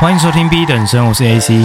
欢迎收听 B 等生，我是 AC。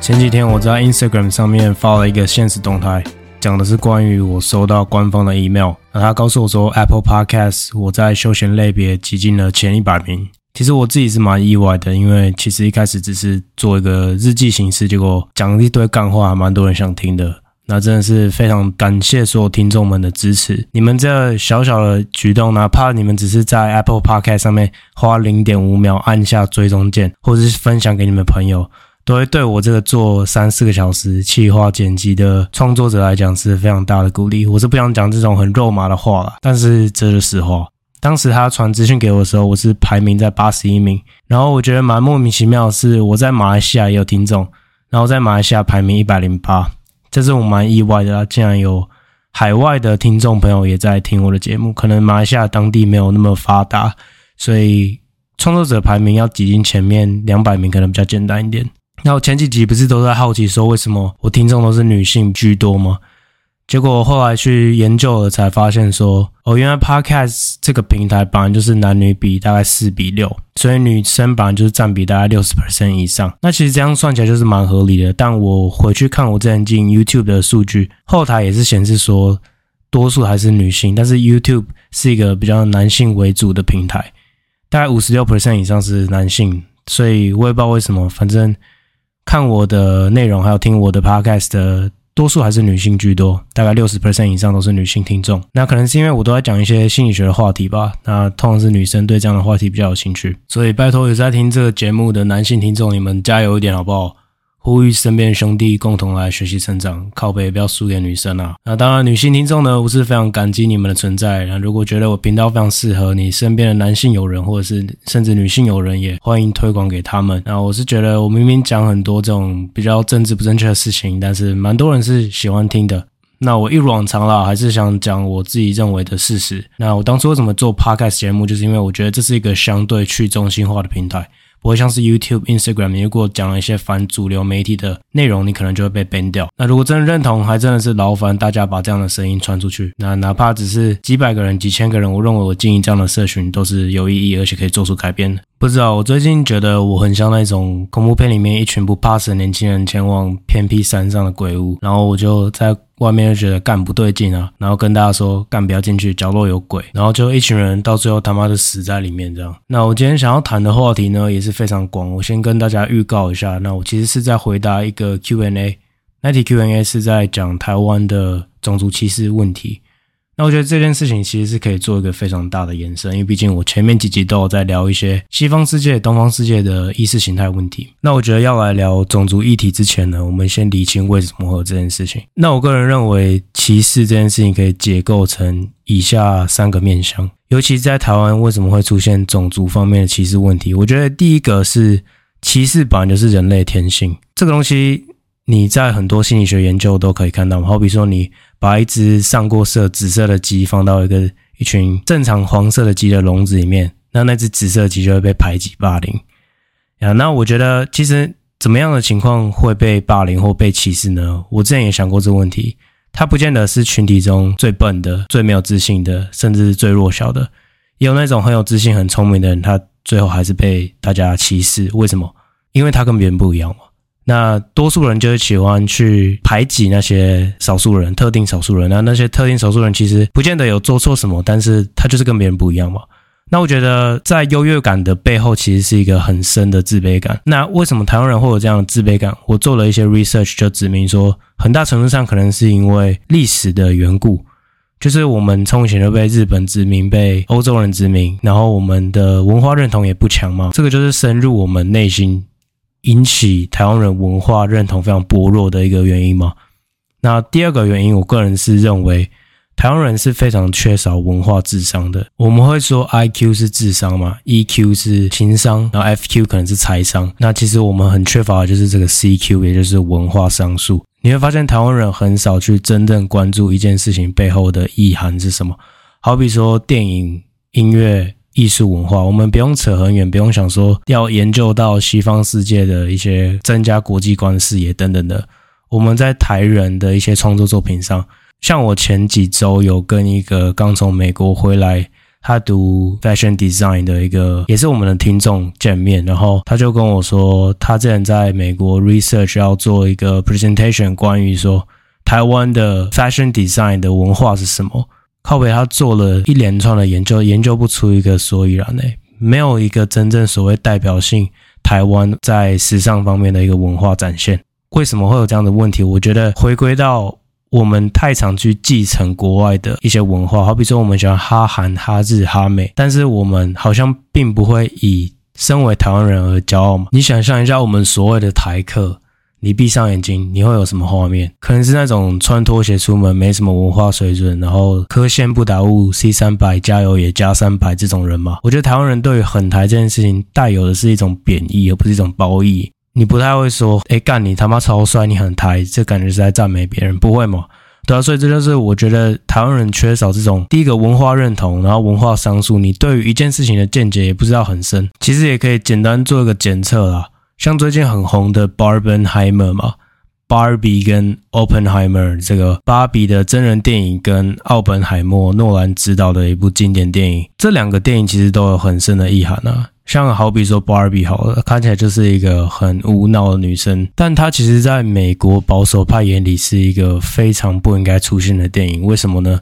前几天我在 Instagram 上面发了一个限时动态，讲的是关于我收到官方的 email，那他告诉我说 Apple Podcast 我在休闲类别挤进了前一百名。其实我自己是蛮意外的，因为其实一开始只是做一个日记形式，结果讲一堆干话，还蛮多人想听的。那真的是非常感谢所有听众们的支持，你们这小小的举动，哪怕你们只是在 Apple Podcast 上面花零点五秒按下追踪键，或者是分享给你们朋友，都会对我这个做三四个小时企划剪辑的创作者来讲是非常大的鼓励。我是不想讲这种很肉麻的话啦，但是这是实话。当时他传资讯给我的时候，我是排名在八十一名，然后我觉得蛮莫名其妙的是，我在马来西亚也有听众，然后在马来西亚排名一百零八。这是我蛮意外的啊，竟然有海外的听众朋友也在听我的节目。可能马来西亚当地没有那么发达，所以创作者排名要挤进前面两百名可能比较简单一点。那我前几集不是都在好奇说，为什么我听众都是女性居多吗？结果后来去研究了，才发现说，哦，原来 Podcast 这个平台本来就是男女比大概四比六，所以女生本来就是占比大概六十 percent 以上。那其实这样算起来就是蛮合理的。但我回去看我之前进 YouTube 的数据，后台也是显示说，多数还是女性，但是 YouTube 是一个比较男性为主的平台，大概五十六 percent 以上是男性。所以我也不知道为什么，反正看我的内容还有听我的 Podcast 的。多数还是女性居多，大概六十 percent 以上都是女性听众。那可能是因为我都在讲一些心理学的话题吧。那通常是女生对这样的话题比较有兴趣，所以拜托有在听这个节目的男性听众，你们加油一点好不好？呼吁身边的兄弟共同来学习成长，靠北不要输给女生啊！那当然，女性听众呢，我是非常感激你们的存在。那如果觉得我频道非常适合你身边的男性友人，或者是甚至女性友人，也欢迎推广给他们。那我是觉得，我明明讲很多这种比较政治不正确的事情，但是蛮多人是喜欢听的。那我一如往常啦，还是想讲我自己认为的事实。那我当初为什么做 Podcast 节目，就是因为我觉得这是一个相对去中心化的平台。不会像是 YouTube、Instagram，你如果讲了一些反主流媒体的内容，你可能就会被 ban 掉。那如果真的认同，还真的是劳烦大家把这样的声音传出去。那哪怕只是几百个人、几千个人，我认为我经营这样的社群都是有意义，而且可以做出改变的。不知道，我最近觉得我很像那种恐怖片里面一群不怕死的年轻人前往偏僻山上的鬼屋，然后我就在外面就觉得干不对劲啊，然后跟大家说干不要进去，角落有鬼，然后就一群人到最后他妈的死在里面这样。那我今天想要谈的话题呢也是非常广，我先跟大家预告一下，那我其实是在回答一个 Q&A，那题 Q&A 是在讲台湾的种族歧视问题。那我觉得这件事情其实是可以做一个非常大的延伸，因为毕竟我前面几集都有在聊一些西方世界、东方世界的意识形态问题。那我觉得要来聊种族议题之前呢，我们先理清为什么会有这件事情。那我个人认为，歧视这件事情可以解构成以下三个面向，尤其在台湾为什么会出现种族方面的歧视问题？我觉得第一个是歧视本来就是人类天性，这个东西你在很多心理学研究都可以看到，好比说你。把一只上过色紫色的鸡放到一个一群正常黄色的鸡的笼子里面，那那只紫色鸡就会被排挤霸凌。啊，那我觉得其实怎么样的情况会被霸凌或被歧视呢？我之前也想过这个问题，它不见得是群体中最笨的、最没有自信的，甚至是最弱小的，也有那种很有自信、很聪明的人，他最后还是被大家歧视。为什么？因为他跟别人不一样嘛。那多数人就是喜欢去排挤那些少数人，特定少数人。那那些特定少数人其实不见得有做错什么，但是他就是跟别人不一样嘛。那我觉得在优越感的背后，其实是一个很深的自卑感。那为什么台湾人会有这样的自卑感？我做了一些 research 就指明说，很大程度上可能是因为历史的缘故，就是我们从前就被日本殖民，被欧洲人殖民，然后我们的文化认同也不强嘛，这个就是深入我们内心。引起台湾人文化认同非常薄弱的一个原因吗？那第二个原因，我个人是认为台湾人是非常缺少文化智商的。我们会说 IQ 是智商嘛，EQ 是情商，然后 FQ 可能是财商。那其实我们很缺乏的就是这个 CQ，也就是文化商数。你会发现台湾人很少去真正关注一件事情背后的意涵是什么。好比说电影、音乐。艺术文化，我们不用扯很远，不用想说要研究到西方世界的一些增加国际观视野等等的。我们在台人的一些创作作品上，像我前几周有跟一个刚从美国回来，他读 fashion design 的一个也是我们的听众见面，然后他就跟我说，他之前在美国 research 要做一个 presentation，关于说台湾的 fashion design 的文化是什么。靠北他做了一连串的研究，研究不出一个所以然诶，没有一个真正所谓代表性台湾在时尚方面的一个文化展现。为什么会有这样的问题？我觉得回归到我们太常去继承国外的一些文化，好比说我们喜欢哈韩、哈日、哈美，但是我们好像并不会以身为台湾人而骄傲嘛。你想象一下，我们所谓的台客，你闭上眼睛，你会有什么画面？可能是那种穿拖鞋出门、没什么文化水准，然后科线不达物，C 三百加油也加三百这种人嘛。我觉得台湾人对于很台这件事情带有的是一种贬义，而不是一种褒义。你不太会说，哎，干你他妈超帅，你很台，这感觉是在赞美别人，不会吗？对啊，所以这就是我觉得台湾人缺少这种第一个文化认同，然后文化商数，你对于一件事情的见解也不知道很深。其实也可以简单做一个检测啦，像最近很红的 Barbenheimer 嘛，Barbie 跟 Oppenheimer 这个芭比的真人电影跟奥本海默诺兰执导的一部经典电影，这两个电影其实都有很深的意涵啊。像好比说 Barbie 好了，看起来就是一个很无脑的女生，但她其实在美国保守派眼里是一个非常不应该出现的电影。为什么呢？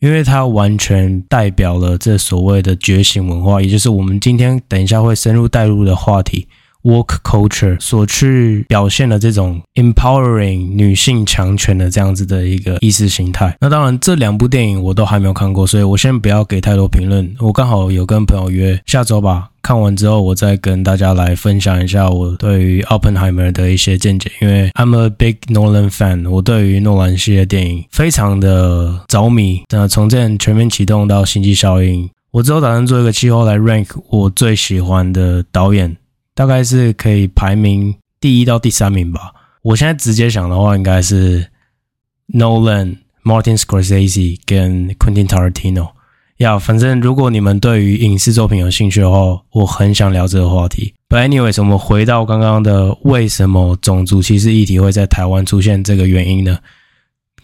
因为它完全代表了这所谓的觉醒文化，也就是我们今天等一下会深入带入的话题。Work culture 所去表现的这种 empowering 女性强权的这样子的一个意识形态。那当然，这两部电影我都还没有看过，所以我先不要给太多评论。我刚好有跟朋友约下周吧，看完之后我再跟大家来分享一下我对于 Oppenheimer 的一些见解。因为 I'm a big Nolan fan，我对于诺兰系列电影非常的着迷。那从这样全面启动到星际效应，我之后打算做一个气候来 rank 我最喜欢的导演。大概是可以排名第一到第三名吧。我现在直接想的话，应该是 Nolan、Martin Scorsese 跟 Quentin Tarantino。呀，反正如果你们对于影视作品有兴趣的话，我很想聊这个话题。But anyways，我们回到刚刚的为什么种族歧视议题会在台湾出现这个原因呢？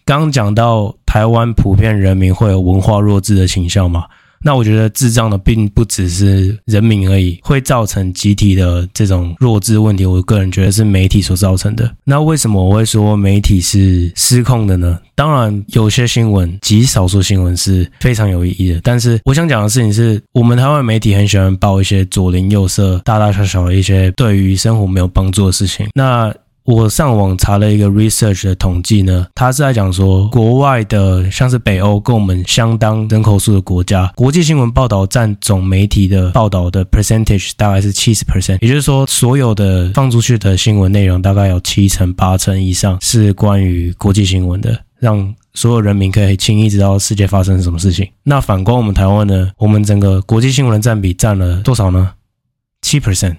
刚讲到台湾普遍人民会有文化弱智的倾向嘛。那我觉得智障的并不只是人民而已，会造成集体的这种弱智问题。我个人觉得是媒体所造成的。那为什么我会说媒体是失控的呢？当然，有些新闻，极少数新闻是非常有意义的。但是我想讲的事情是，我们台湾媒体很喜欢报一些左邻右舍、大大小小的一些对于生活没有帮助的事情。那我上网查了一个 research 的统计呢，它是在讲说，国外的像是北欧跟我们相当人口数的国家，国际新闻报道占总媒体的报道的 percentage 大概是七十 percent，也就是说，所有的放出去的新闻内容大概有七成八成以上是关于国际新闻的，让所有人民可以轻易知道世界发生什么事情。那反观我们台湾呢，我们整个国际新闻的占比占了多少呢？七 percent，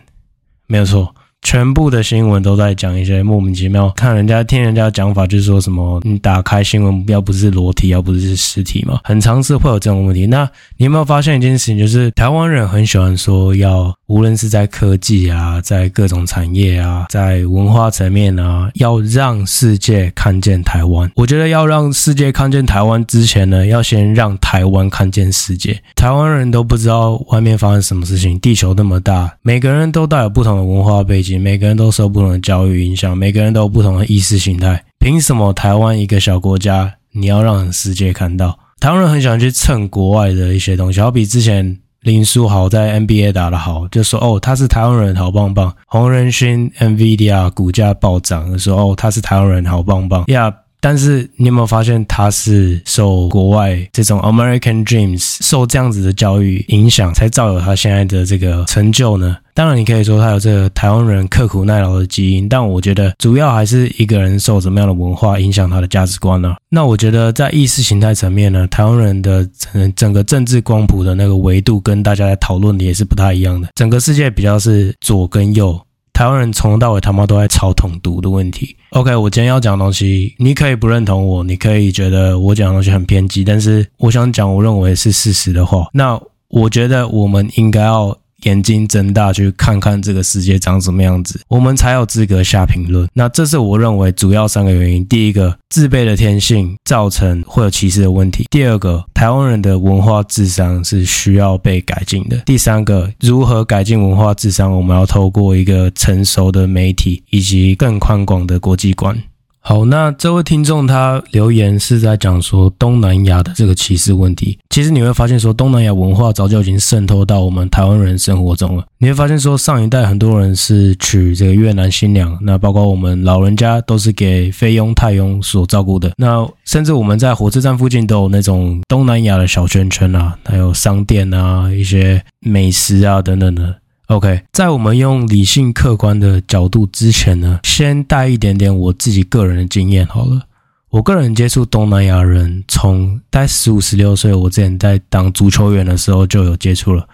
没有错。全部的新闻都在讲一些莫名其妙，看人家听人家讲法，就是说什么你打开新闻要不是裸体，要不是实体嘛，很常是会有这种问题。那你有没有发现一件事情，就是台湾人很喜欢说要，无论是在科技啊，在各种产业啊，在文化层面啊，要让世界看见台湾。我觉得要让世界看见台湾之前呢，要先让台湾看见世界。台湾人都不知道外面发生什么事情，地球那么大，每个人都带有不同的文化背景。每个人都受不同的教育影响，每个人都有不同的意识形态。凭什么台湾一个小国家，你要让世界看到？台湾人很喜欢去蹭国外的一些东西，好比之前林书豪在 NBA 打得好，就说哦，他是台湾人，好棒棒。洪仁勋 NVIDIA 股价暴涨，说哦，他是台湾人，好棒棒。呀。但是你有没有发现，他是受国外这种 American Dreams 受这样子的教育影响，才造有他现在的这个成就呢？当然，你可以说他有这个台湾人刻苦耐劳的基因，但我觉得主要还是一个人受怎么样的文化影响他的价值观呢？那我觉得在意识形态层面呢，台湾人的整整个政治光谱的那个维度跟大家在讨论的也是不太一样的。整个世界比较是左跟右。台湾人从头到尾他妈都在吵统独的问题。OK，我今天要讲的东西，你可以不认同我，你可以觉得我讲的东西很偏激，但是我想讲我认为是事实的话。那我觉得我们应该要眼睛睁大去看看这个世界长什么样子，我们才有资格下评论。那这是我认为主要三个原因：第一个，自卑的天性造成会有歧视的问题；第二个，台湾人的文化智商是需要被改进的；第三个，如何改进文化智商，我们要透过一个成熟的媒体以及更宽广的国际观。好，那这位听众他留言是在讲说东南亚的这个歧视问题。其实你会发现说东南亚文化早就已经渗透到我们台湾人生活中了。你会发现说上一代很多人是娶这个越南新娘，那包括我们老人家都是给菲佣、泰佣所照顾的。那甚至我们在火车站附近都有那种东南亚的小圈圈啊，还有商店啊、一些美食啊等等的。OK，在我们用理性客观的角度之前呢，先带一点点我自己个人的经验好了。我个人接触东南亚人，从大概十五、十六岁，我之前在当足球员的时候就有接触了。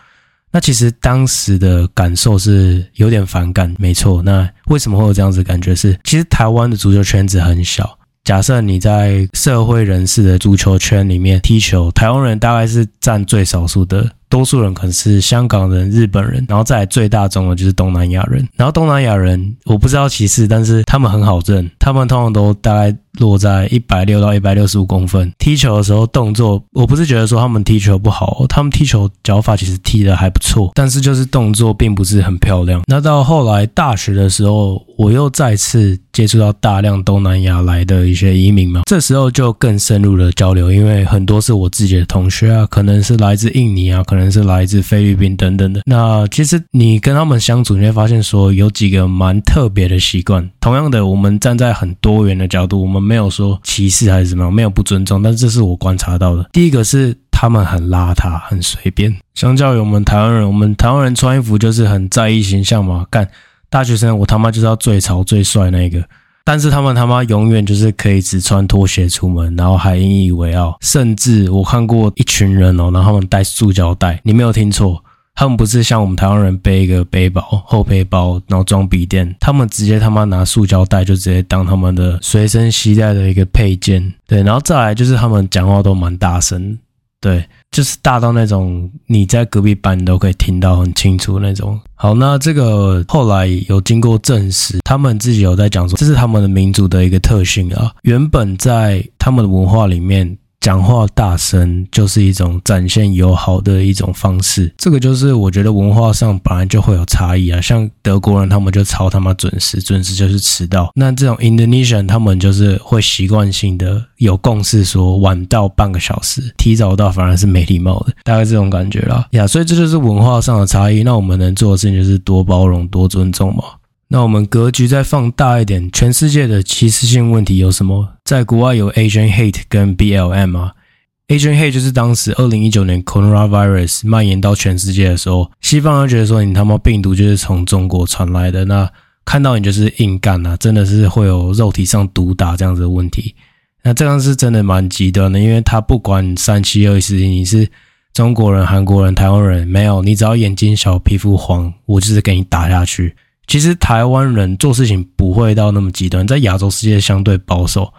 那其实当时的感受是有点反感，没错。那为什么会有这样子感觉？是其实台湾的足球圈子很小。假设你在社会人士的足球圈里面踢球，台湾人大概是占最少数的。多数人可能是香港人、日本人，然后再来最大众的就是东南亚人。然后东南亚人，我不知道歧视，但是他们很好认，他们通常都大概落在一百六到一百六十五公分。踢球的时候动作，我不是觉得说他们踢球不好，他们踢球脚法其实踢得还不错，但是就是动作并不是很漂亮。那到后来大学的时候，我又再次接触到大量东南亚来的一些移民嘛，这时候就更深入的交流，因为很多是我自己的同学啊，可能是来自印尼啊，可能。可能是来自菲律宾等等的。那其实你跟他们相处，你会发现说有几个蛮特别的习惯。同样的，我们站在很多元的角度，我们没有说歧视还是怎么样，没有不尊重。但是这是我观察到的。第一个是他们很邋遢，很随便。相较于我们台湾人，我们台湾人穿衣服就是很在意形象嘛。干大学生，我他妈就是要最潮最帅那个。但是他们他妈永远就是可以只穿拖鞋出门，然后还引以为傲。甚至我看过一群人哦，然后他们带塑胶袋，你没有听错，他们不是像我们台湾人背一个背包、后背包，然后装笔电，他们直接他妈拿塑胶袋就直接当他们的随身携带的一个配件。对，然后再来就是他们讲话都蛮大声。对，就是大到那种你在隔壁班你都可以听到很清楚那种。好，那这个后来有经过证实，他们自己有在讲说，这是他们的民族的一个特性啊。原本在他们的文化里面。讲话大声就是一种展现友好的一种方式，这个就是我觉得文化上本来就会有差异啊。像德国人，他们就超他妈准时，准时就是迟到。那这种 Indonesian，他们就是会习惯性的有共识，说晚到半个小时，提早到反而是没礼貌的，大概这种感觉啦。呀，所以这就是文化上的差异。那我们能做的事情就是多包容、多尊重嘛。那我们格局再放大一点，全世界的歧视性问题有什么？在国外有 Asian Hate 跟 BLM 啊，Asian Hate 就是当时二零一九年 Coronavirus 蔓延到全世界的时候，西方人觉得说你他妈病毒就是从中国传来的，那看到你就是硬干啊，真的是会有肉体上毒打这样子的问题。那这样是真的蛮极端的，因为他不管三七二十一，你是中国人、韩国人、台湾人，没有，你只要眼睛小、皮肤黄，我就是给你打下去。其实台湾人做事情不会到那么极端，在亚洲世界相对保守，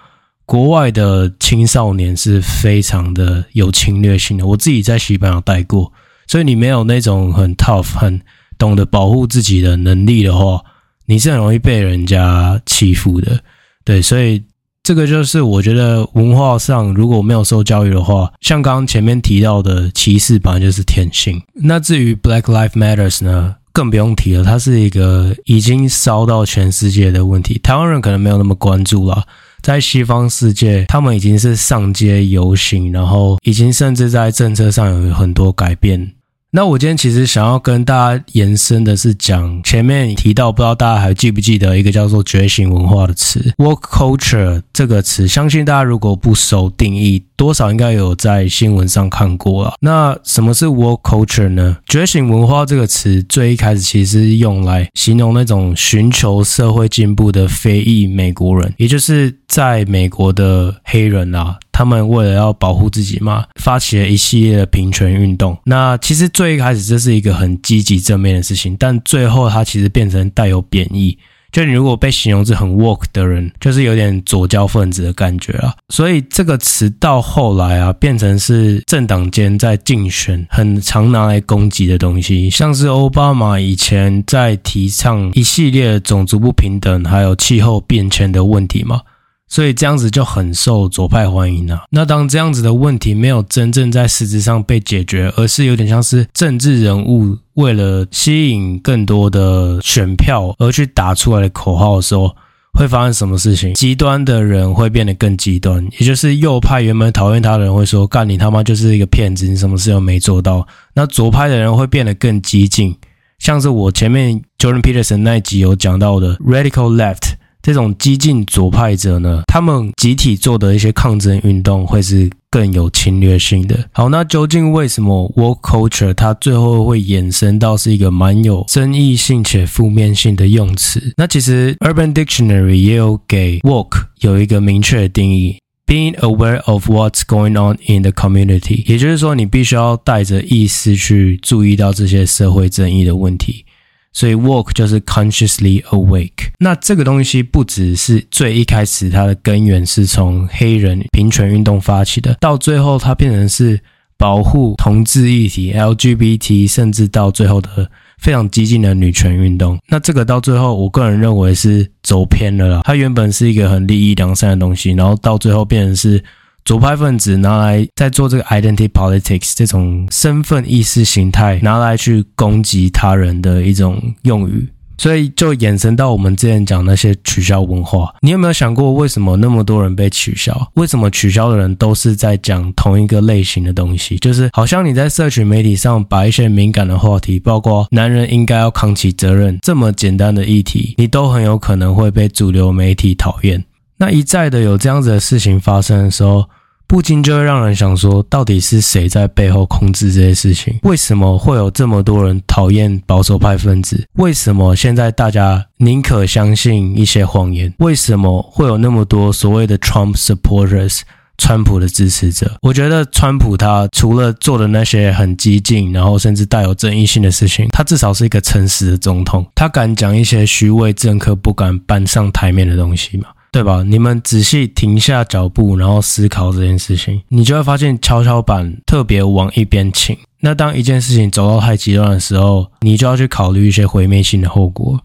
国外的青少年是非常的有侵略性的。我自己在西班牙待过，所以你没有那种很 tough、很懂得保护自己的能力的话，你是很容易被人家欺负的。对，所以这个就是我觉得文化上如果没有受教育的话，像刚刚前面提到的歧视，本来就是天性。那至于 Black Lives Matters 呢？更不用提了，它是一个已经烧到全世界的问题。台湾人可能没有那么关注了，在西方世界，他们已经是上街游行，然后已经甚至在政策上有很多改变。那我今天其实想要跟大家延伸的是讲前面提到，不知道大家还记不记得一个叫做“觉醒文化”的词，work culture” 这个词，相信大家如果不熟定义，多少应该有在新闻上看过啊。那什么是 work culture 呢？觉醒文化这个词最一开始其实是用来形容那种寻求社会进步的非裔美国人，也就是在美国的黑人啊，他们为了要保护自己嘛，发起了一系列的平权运动。那其实最一开始这是一个很积极正面的事情，但最后它其实变成带有贬义。就你如果被形容是很 work 的人，就是有点左交分子的感觉啊。所以这个词到后来啊，变成是政党间在竞选很常拿来攻击的东西，像是奥巴马以前在提倡一系列种族不平等，还有气候变迁的问题嘛。所以这样子就很受左派欢迎啊。那当这样子的问题没有真正在实质上被解决，而是有点像是政治人物为了吸引更多的选票而去打出来的口号的时候，会发生什么事情？极端的人会变得更极端，也就是右派原本讨厌他的人会说：“干你他妈就是一个骗子，你什么事都没做到。”那左派的人会变得更激进，像是我前面 Jordan Peterson 那一集有讲到的 Radical Left。这种激进左派者呢，他们集体做的一些抗争运动会是更有侵略性的。好，那究竟为什么 work culture 它最后会衍生到是一个蛮有争议性且负面性的用词？那其实 Urban Dictionary 也有给 work 有一个明确的定义：being aware of what's going on in the community，也就是说，你必须要带着意识去注意到这些社会争议的问题。所以 woke 就是 consciously awake。那这个东西不只是最一开始它的根源是从黑人平权运动发起的，到最后它变成是保护同志议题 LGBT，甚至到最后的非常激进的女权运动。那这个到最后，我个人认为是走偏了啦。它原本是一个很利益良善的东西，然后到最后变成是。左派分子拿来在做这个 identity politics 这种身份意识形态，拿来去攻击他人的一种用语，所以就衍生到我们之前讲那些取消文化。你有没有想过，为什么那么多人被取消？为什么取消的人都是在讲同一个类型的东西？就是好像你在社群媒体上把一些敏感的话题，包括男人应该要扛起责任这么简单的议题，你都很有可能会被主流媒体讨厌。那一再的有这样子的事情发生的时候，不禁就会让人想说，到底是谁在背后控制这些事情？为什么会有这么多人讨厌保守派分子？为什么现在大家宁可相信一些谎言？为什么会有那么多所谓的 Trump supporters，川普的支持者？我觉得川普他除了做的那些很激进，然后甚至带有争议性的事情，他至少是一个诚实的总统，他敢讲一些虚伪政客不敢搬上台面的东西嘛？对吧？你们仔细停下脚步，然后思考这件事情，你就会发现跷跷板特别往一边倾。那当一件事情走到太极端的时候，你就要去考虑一些毁灭性的后果。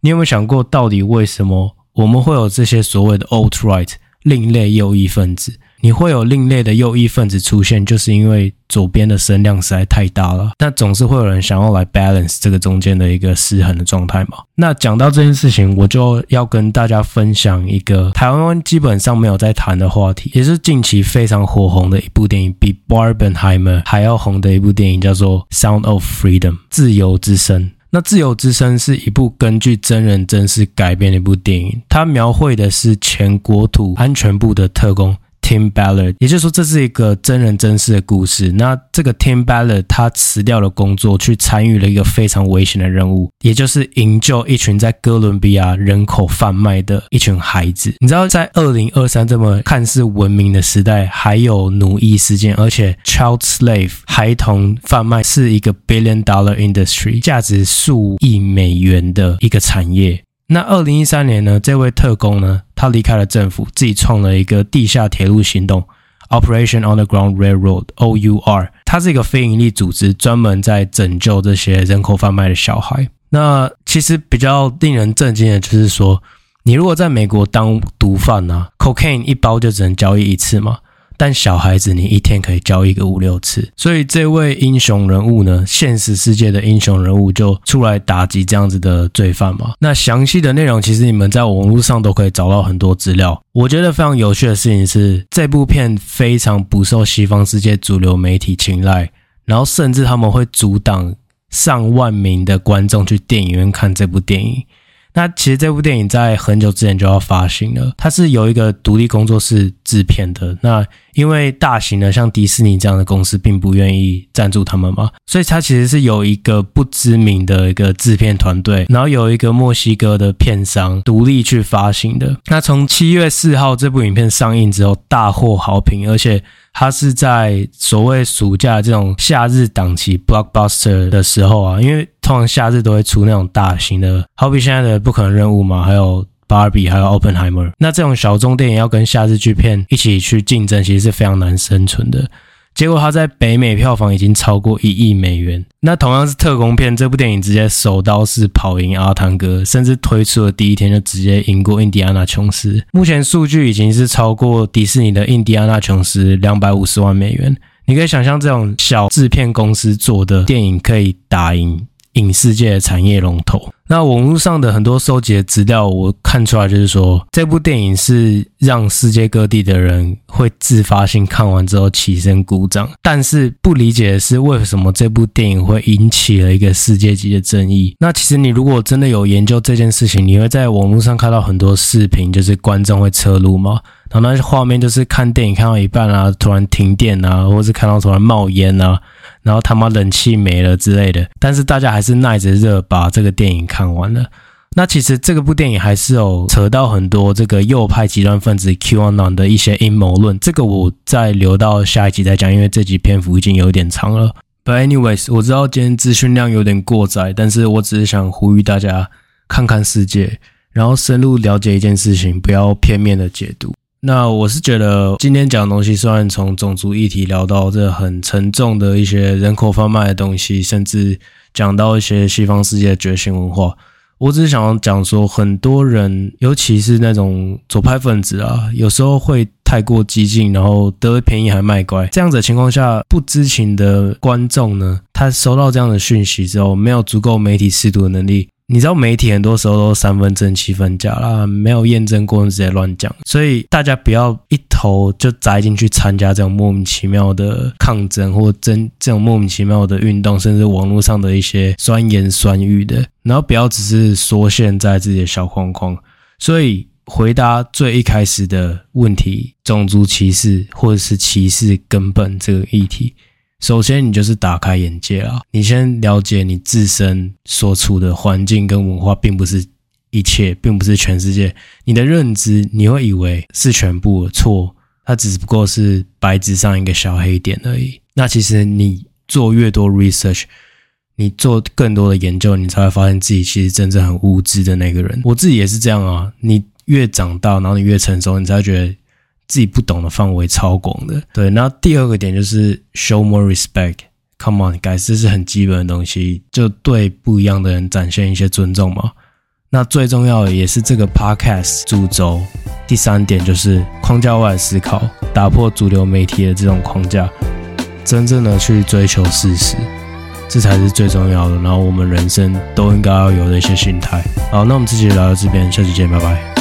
你有没有想过，到底为什么我们会有这些所谓的 alt-right 另类右翼分子？你会有另类的右翼分子出现，就是因为左边的声量实在太大了。那总是会有人想要来 balance 这个中间的一个失衡的状态嘛。那讲到这件事情，我就要跟大家分享一个台湾基本上没有在谈的话题，也是近期非常火红的一部电影，比 Barbenheimer 还要红的一部电影，叫做《Sound of Freedom》自由之声。那《自由之声》是一部根据真人真事改编的一部电影，它描绘的是前国土安全部的特工。Tim Ballard，也就是说，这是一个真人真事的故事。那这个 Tim Ballard 他辞掉了工作，去参与了一个非常危险的任务，也就是营救一群在哥伦比亚人口贩卖的一群孩子。你知道，在二零二三这么看似文明的时代，还有奴役事件，而且 child slave 孩童贩卖是一个 billion dollar industry，价值数亿美元的一个产业。那二零一三年呢，这位特工呢，他离开了政府，自己创了一个地下铁路行动 （Operation Underground Railroad，OUR）。它是一个非营利组织，专门在拯救这些人口贩卖的小孩。那其实比较令人震惊的就是说，你如果在美国当毒贩呢、啊，cocaine 一包就只能交易一次嘛。但小孩子，你一天可以交易个五六次，所以这位英雄人物呢，现实世界的英雄人物就出来打击这样子的罪犯嘛。那详细的内容其实你们在网络上都可以找到很多资料。我觉得非常有趣的事情是，这部片非常不受西方世界主流媒体青睐，然后甚至他们会阻挡上万名的观众去电影院看这部电影。那其实这部电影在很久之前就要发行了，它是由一个独立工作室制片的。那因为大型的像迪士尼这样的公司并不愿意赞助他们嘛，所以它其实是有一个不知名的一个制片团队，然后有一个墨西哥的片商独立去发行的。那从七月四号这部影片上映之后，大获好评，而且它是在所谓暑假这种夏日档期 blockbuster 的时候啊，因为通常夏日都会出那种大型的，好比现在的《不可能任务》嘛，还有《芭比》，还有《Openheimer》。那这种小众电影要跟夏日巨片一起去竞争，其实是非常难生存的。结果他在北美票房已经超过一亿美元。那同样是特工片，这部电影直接手刀式跑赢阿汤哥，甚至推出的第一天就直接赢过印第安纳琼斯。目前数据已经是超过迪士尼的印第安纳琼斯两百五十万美元。你可以想象，这种小制片公司做的电影可以打赢影视界的产业龙头。那网络上的很多收集的资料，我看出来就是说，这部电影是让世界各地的人会自发性看完之后起身鼓掌。但是不理解的是，为什么这部电影会引起了一个世界级的争议？那其实你如果真的有研究这件事情，你会在网络上看到很多视频，就是观众会侧录吗？然后那些画面就是看电影看到一半啊，突然停电啊，或是看到突然冒烟啊。然后他妈冷气没了之类的，但是大家还是耐着热把这个电影看完了。那其实这个部电影还是有扯到很多这个右派极端分子 QAnon 的一些阴谋论，这个我再留到下一集再讲，因为这集篇幅已经有点长了。But anyways，我知道今天资讯量有点过载，但是我只是想呼吁大家看看世界，然后深入了解一件事情，不要片面的解读。那我是觉得今天讲的东西，虽然从种族议题聊到这很沉重的一些人口贩卖的东西，甚至讲到一些西方世界的觉醒文化，我只是想要讲说，很多人，尤其是那种左派分子啊，有时候会太过激进，然后得便宜还卖乖。这样子的情况下，不知情的观众呢，他收到这样的讯息之后，没有足够媒体识读的能力。你知道媒体很多时候都三分真七分假啦，没有验证过直接乱讲，所以大家不要一头就栽进去参加这种莫名其妙的抗争或争这种莫名其妙的运动，甚至网络上的一些酸言酸语的，然后不要只是缩限在自己的小框框。所以回答最一开始的问题，种族歧视或者是歧视根本这个议题。首先，你就是打开眼界啊！你先了解你自身所处的环境跟文化，并不是一切，并不是全世界。你的认知，你会以为是全部错，它只不过是白纸上一个小黑点而已。那其实你做越多 research，你做更多的研究，你才会发现自己其实真正很无知的那个人。我自己也是这样啊！你越长大，然后你越成熟，你才会觉得。自己不懂的范围超广的，对。那第二个点就是 show more respect，come on，guys，这是很基本的东西，就对不一样的人展现一些尊重嘛。那最重要的也是这个 podcast 主轴，第三点就是框架外的思考，打破主流媒体的这种框架，真正的去追求事实，这才是最重要的。然后我们人生都应该要有的一些心态。好，那我们这期就聊到这边，下期见，拜拜。